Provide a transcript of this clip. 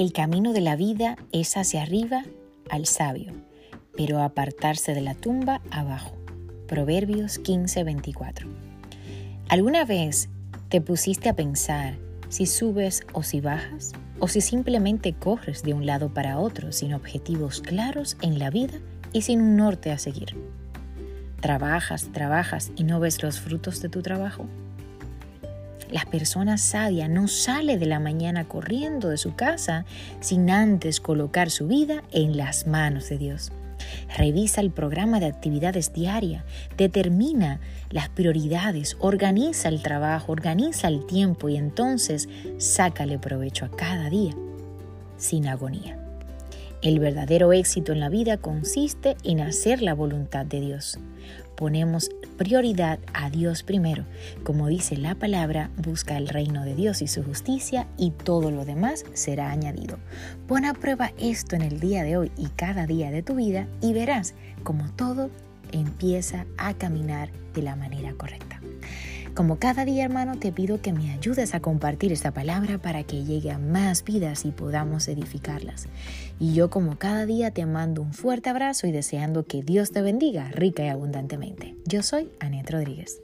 El camino de la vida es hacia arriba al sabio, pero apartarse de la tumba abajo. Proverbios 15:24. ¿Alguna vez te pusiste a pensar si subes o si bajas? ¿O si simplemente corres de un lado para otro sin objetivos claros en la vida y sin un norte a seguir? ¿Trabajas, trabajas y no ves los frutos de tu trabajo? La persona sabia no sale de la mañana corriendo de su casa sin antes colocar su vida en las manos de Dios. Revisa el programa de actividades diaria, determina las prioridades, organiza el trabajo, organiza el tiempo y entonces sácale provecho a cada día sin agonía. El verdadero éxito en la vida consiste en hacer la voluntad de Dios. Ponemos prioridad a Dios primero. Como dice la palabra, busca el reino de Dios y su justicia y todo lo demás será añadido. Pon a prueba esto en el día de hoy y cada día de tu vida y verás como todo empieza a caminar de la manera correcta. Como cada día, hermano, te pido que me ayudes a compartir esta palabra para que llegue a más vidas y podamos edificarlas. Y yo, como cada día, te mando un fuerte abrazo y deseando que Dios te bendiga rica y abundantemente. Yo soy Anet Rodríguez.